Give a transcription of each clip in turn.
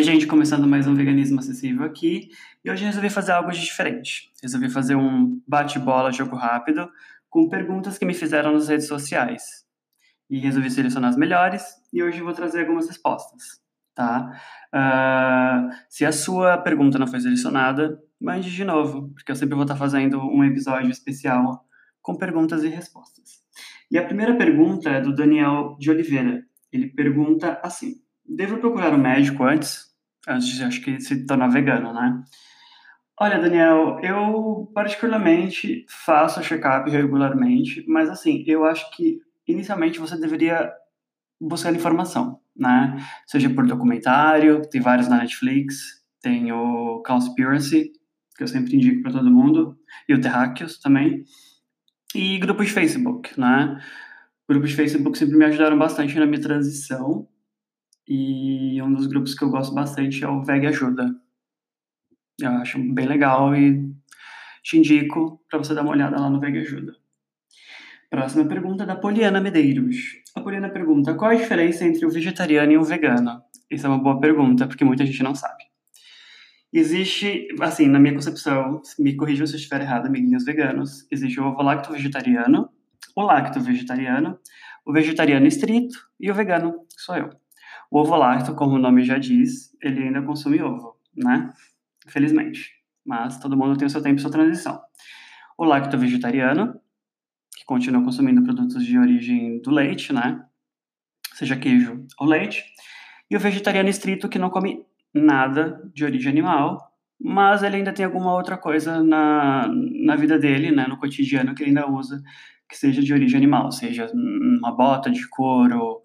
Oi, gente, começando mais um Veganismo Acessível aqui. E hoje resolvi fazer algo de diferente. Resolvi fazer um bate-bola, jogo rápido, com perguntas que me fizeram nas redes sociais. E resolvi selecionar as melhores e hoje vou trazer algumas respostas, tá? Uh, se a sua pergunta não foi selecionada, mande de novo, porque eu sempre vou estar fazendo um episódio especial com perguntas e respostas. E a primeira pergunta é do Daniel de Oliveira. Ele pergunta assim: Devo procurar um médico antes? Antes acho que, se tornar vegano, né? Olha, Daniel, eu particularmente faço check-up regularmente, mas assim, eu acho que inicialmente você deveria buscar informação, né? Seja por documentário, tem vários na Netflix, tem o Conspiracy, que eu sempre indico para todo mundo, e o Terráqueos também, e grupos de Facebook, né? Grupos de Facebook sempre me ajudaram bastante na minha transição, e um dos grupos que eu gosto bastante é o Veg Ajuda. Eu acho bem legal e te indico para você dar uma olhada lá no Veg Ajuda. Próxima pergunta é da Poliana Medeiros. A Poliana pergunta: qual a diferença entre o vegetariano e o vegano? Essa é uma boa pergunta, porque muita gente não sabe. Existe, assim, na minha concepção, me corrijam se eu estiver errado, amiguinhos veganos, existe o ovo lacto vegetariano, o lacto vegetariano, o vegetariano estrito e o vegano, que sou eu. O ovo lacto, como o nome já diz, ele ainda consome ovo, né? Infelizmente. Mas todo mundo tem o seu tempo e sua transição. O lacto vegetariano, que continua consumindo produtos de origem do leite, né? Seja queijo ou leite. E o vegetariano estrito, que não come nada de origem animal, mas ele ainda tem alguma outra coisa na, na vida dele, né? No cotidiano que ele ainda usa, que seja de origem animal, seja uma bota de couro,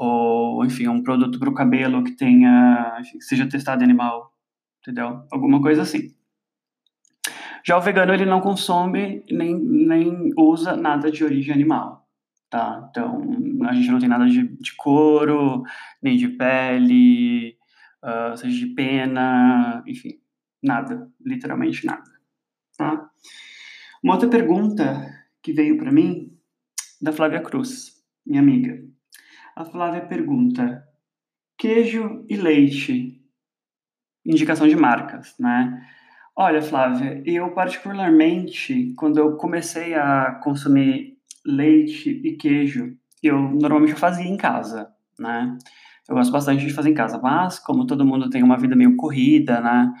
ou enfim, um produto para o cabelo que tenha, que seja testado em animal, entendeu? Alguma coisa assim. Já o vegano ele não consome nem, nem usa nada de origem animal, tá? Então a gente não tem nada de, de couro, nem de pele, uh, seja de pena, enfim, nada, literalmente nada, tá? Uma outra pergunta que veio para mim da Flávia Cruz, minha amiga. A Flávia pergunta: queijo e leite, indicação de marcas, né? Olha, Flávia, eu particularmente, quando eu comecei a consumir leite e queijo, eu normalmente fazia em casa, né? Eu gosto bastante de fazer em casa, mas como todo mundo tem uma vida meio corrida, né?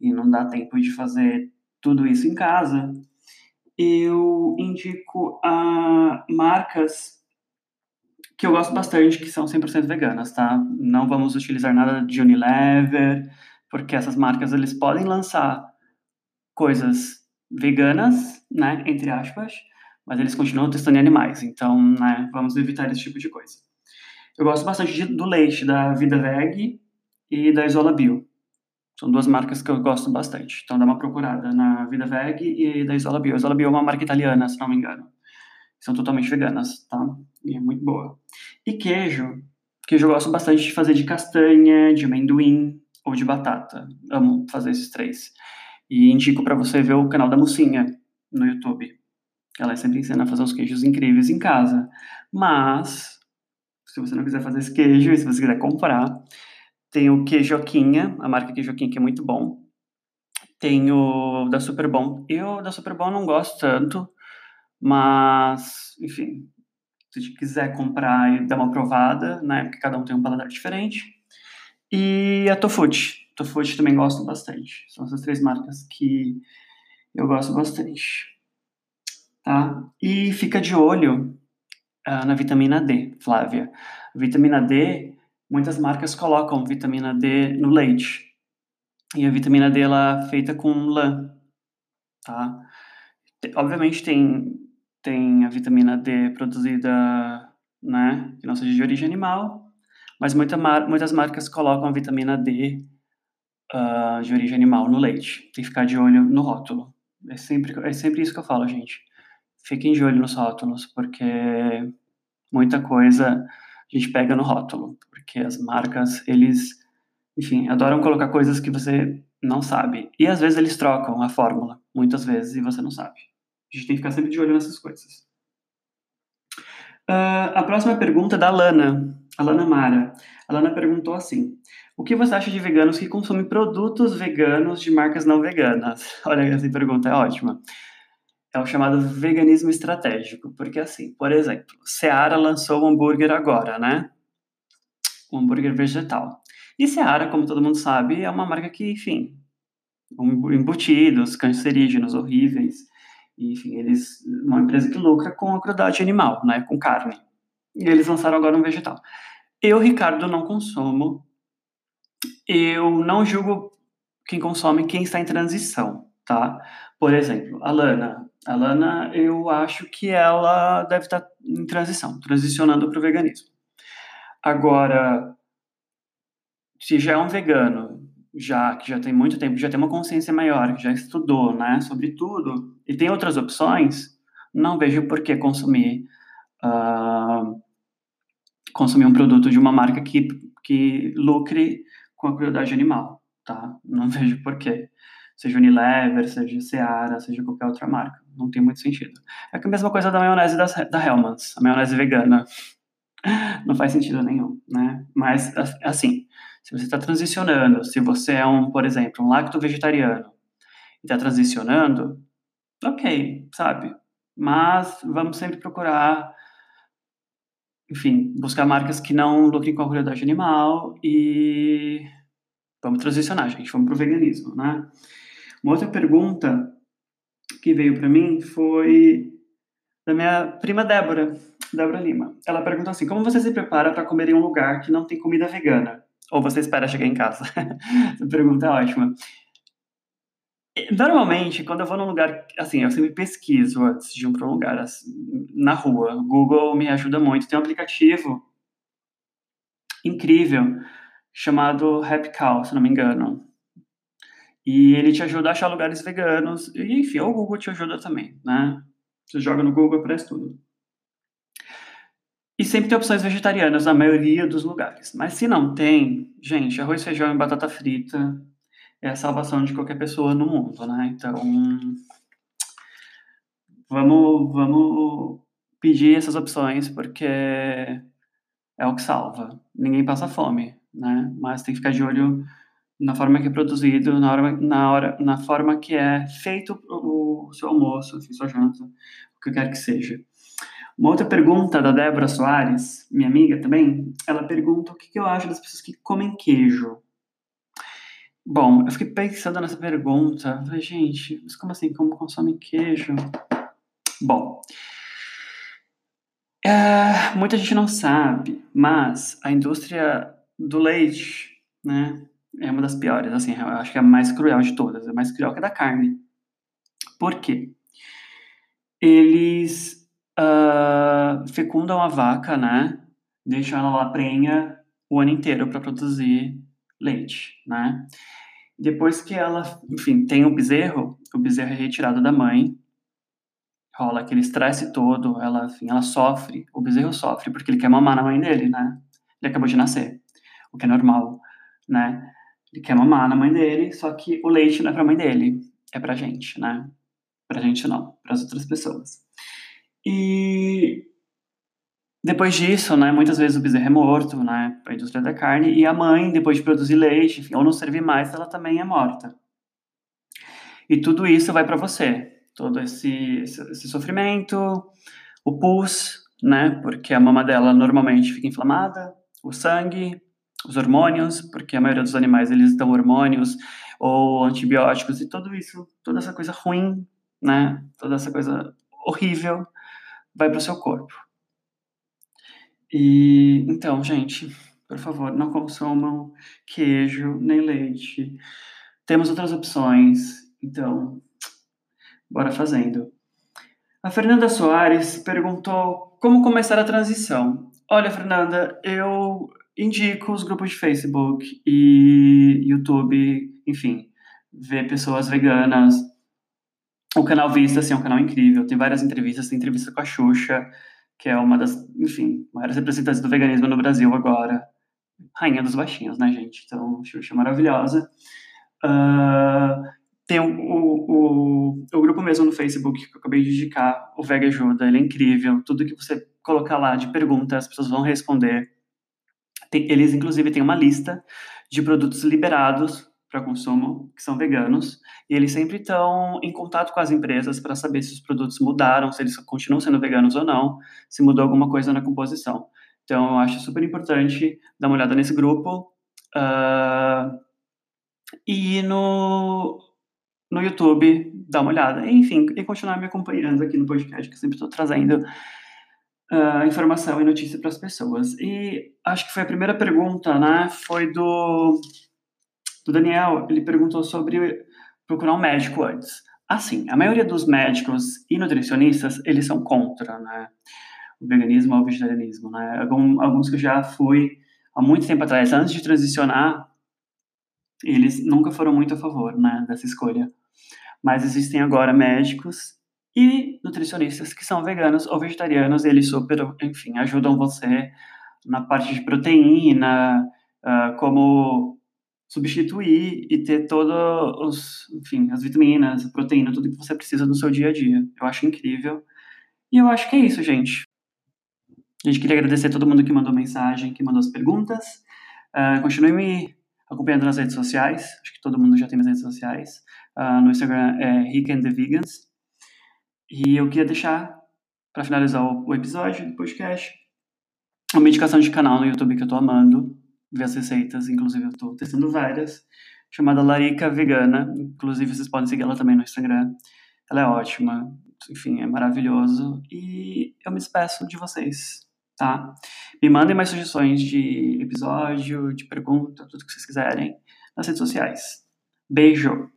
E não dá tempo de fazer tudo isso em casa, eu indico a marcas que eu gosto bastante, que são 100% veganas, tá? Não vamos utilizar nada de Unilever, porque essas marcas eles podem lançar coisas veganas, né, entre aspas, mas eles continuam testando em animais, então, né, vamos evitar esse tipo de coisa. Eu gosto bastante de, do leite da Vida Veg e da Isola Bio. São duas marcas que eu gosto bastante. Então dá uma procurada na Vida Veg e da Isola Bio. A Isola Bio é uma marca italiana, se não me engano são totalmente veganas, tá? E é muito boa. E queijo, queijo eu gosto bastante de fazer de castanha, de amendoim ou de batata. Amo fazer esses três. E indico para você ver o canal da Mocinha no YouTube. Ela sempre ensina a fazer os queijos incríveis em casa. Mas, se você não quiser fazer esse queijo e se você quiser comprar, tem o queijoquinha, a marca queijoquinha que é muito bom. Tem o da Superbom. Eu da Superbom não gosto tanto, mas, enfim, se quiser comprar e dar uma provada, né? Porque cada um tem um paladar diferente. E a Tofuji. Tofuji também gosto bastante. São essas três marcas que eu gosto bastante. Tá? E fica de olho uh, na vitamina D, Flávia. vitamina D, muitas marcas colocam vitamina D no leite. E a vitamina D ela é feita com lã, tá? Obviamente tem tem a vitamina D produzida, né, que não seja de origem animal, mas muita mar muitas marcas colocam a vitamina D uh, de origem animal no leite. Tem que ficar de olho no rótulo. É sempre, é sempre isso que eu falo, gente. Fiquem de olho nos rótulos, porque muita coisa a gente pega no rótulo, porque as marcas, eles, enfim, adoram colocar coisas que você não sabe. E às vezes eles trocam a fórmula, muitas vezes, e você não sabe. A gente tem que ficar sempre de olho nessas coisas. Uh, a próxima pergunta é da Lana, a Lana Mara. A Lana perguntou assim: O que você acha de veganos que consomem produtos veganos de marcas não veganas? Olha, essa pergunta é ótima. É o chamado veganismo estratégico, porque assim, por exemplo, Seara lançou o hambúrguer agora, né? Um hambúrguer vegetal. E Seara, como todo mundo sabe, é uma marca que, enfim, embutidos, cancerígenos, horríveis. Enfim, eles, uma empresa que lucra com a crueldade animal, né, com carne. E eles lançaram agora um vegetal. Eu, Ricardo, não consumo. Eu não julgo quem consome, quem está em transição, tá? Por exemplo, a Lana. A Lana, eu acho que ela deve estar em transição, transicionando para o veganismo. Agora, se já é um vegano, já que já tem muito tempo, já tem uma consciência maior, que já estudou, né, sobre tudo, e tem outras opções, não vejo por que consumir uh, consumir um produto de uma marca que, que lucre com a crueldade animal, tá? Não vejo por quê. Seja Unilever, seja Seara, seja qualquer outra marca. Não tem muito sentido. É a mesma coisa da maionese da, da Hellmann's, a maionese vegana. Não faz sentido nenhum, né? Mas, assim, se você está transicionando, se você é um, por exemplo, um lacto vegetariano e está transicionando, ok, sabe? Mas vamos sempre procurar, enfim, buscar marcas que não lucrem com a crueldade animal e vamos transicionar, gente, vamos para o veganismo, né? Uma outra pergunta que veio para mim foi da minha prima Débora, Débora Lima. Ela perguntou assim: como você se prepara para comer em um lugar que não tem comida vegana? Ou você espera chegar em casa? Essa pergunta é ótima. Normalmente, quando eu vou num lugar, assim, eu sempre pesquiso antes de ir para um lugar, assim, na rua. Google me ajuda muito. Tem um aplicativo incrível chamado Happy Cow, se não me engano. E ele te ajuda a achar lugares veganos. E, enfim, o Google te ajuda também, né? Você joga no Google, aparece tudo. E sempre tem opções vegetarianas na maioria dos lugares. Mas se não tem, gente, arroz, feijão e batata frita é a salvação de qualquer pessoa no mundo, né? Então, vamos, vamos pedir essas opções porque é o que salva. Ninguém passa fome, né? Mas tem que ficar de olho na forma que é produzido, na hora, na hora, na forma que é feito o seu almoço, sua janta, o que quer que seja. Uma outra pergunta da Débora Soares, minha amiga também, ela pergunta o que, eu acho das pessoas que comem queijo. Bom, eu fiquei pensando nessa pergunta. Falei, gente, mas como assim? Como consome queijo? Bom, é, muita gente não sabe, mas a indústria do leite, né, é uma das piores. Assim, eu acho que é a mais cruel de todas. É mais cruel que a da carne. Por quê? Eles uh, fecundam a vaca, né? Deixam ela lá prenha o ano inteiro para produzir leite, né? Depois que ela, enfim, tem o bezerro, o bezerro é retirado da mãe, rola aquele estresse todo, ela, enfim, ela sofre, o bezerro sofre porque ele quer mamar na mãe dele, né? Ele acabou de nascer, o que é normal, né? Ele quer mamar na mãe dele, só que o leite não é pra mãe dele, é pra gente, né? Pra gente não, para as outras pessoas. E depois disso, né, muitas vezes o bezerro é morto, né, a indústria da carne, e a mãe, depois de produzir leite, enfim, ou não servir mais, ela também é morta. E tudo isso vai para você, todo esse, esse, esse, sofrimento, o pus, né, porque a mama dela normalmente fica inflamada, o sangue, os hormônios, porque a maioria dos animais eles dão hormônios ou antibióticos e tudo isso, toda essa coisa ruim, né, toda essa coisa horrível vai para o seu corpo. E então, gente, por favor, não consumam queijo nem leite. Temos outras opções, então, bora fazendo. A Fernanda Soares perguntou como começar a transição. Olha, Fernanda, eu indico os grupos de Facebook e YouTube, enfim, ver pessoas veganas, o canal Vista, assim, é um canal incrível. Tem várias entrevistas. Tem entrevista com a Xuxa, que é uma das, enfim, maiores representantes do veganismo no Brasil agora. Rainha dos baixinhos, né, gente? Então, Xuxa é maravilhosa. Uh, tem o, o, o, grupo mesmo no Facebook que eu acabei de indicar, o Vega Ajuda. Ele é incrível. Tudo que você colocar lá de perguntas, as pessoas vão responder. Tem, eles, inclusive, têm uma lista de produtos liberados para consumo, que são veganos, e eles sempre estão em contato com as empresas para saber se os produtos mudaram, se eles continuam sendo veganos ou não, se mudou alguma coisa na composição. Então, eu acho super importante dar uma olhada nesse grupo. Uh, e no, no YouTube, dar uma olhada. Enfim, e continuar me acompanhando aqui no podcast, que eu sempre estou trazendo uh, informação e notícia para as pessoas. E acho que foi a primeira pergunta, né? Foi do, do Daniel. Ele perguntou sobre procurar um médico antes. Assim, a maioria dos médicos e nutricionistas, eles são contra, né? O veganismo ou o vegetarianismo, né? Alguns que eu já fui há muito tempo atrás, antes de transicionar, eles nunca foram muito a favor, né, dessa escolha. Mas existem agora médicos e nutricionistas que são veganos ou vegetarianos, e eles super, enfim, ajudam você na parte de proteína, uh, como substituir e ter todos enfim, as vitaminas, a proteína, tudo que você precisa no seu dia a dia. Eu acho incrível. E eu acho que é isso, gente. A gente queria agradecer a todo mundo que mandou mensagem, que mandou as perguntas. Uh, continue me acompanhando nas redes sociais. Acho que todo mundo já tem minhas redes sociais. Uh, no Instagram é Rick and the Vegans. E eu queria deixar, para finalizar o, o, episódio do podcast, uma indicação de canal no YouTube que eu tô amando, ver as receitas, inclusive eu tô testando várias, chamada Larica Vegana, inclusive vocês podem seguir ela também no Instagram. Ela é ótima, enfim, é maravilhoso. E eu me despeço de vocês, tá? Me mandem mais sugestões de episódio, de pergunta, tudo que vocês quiserem nas redes sociais. Beijo!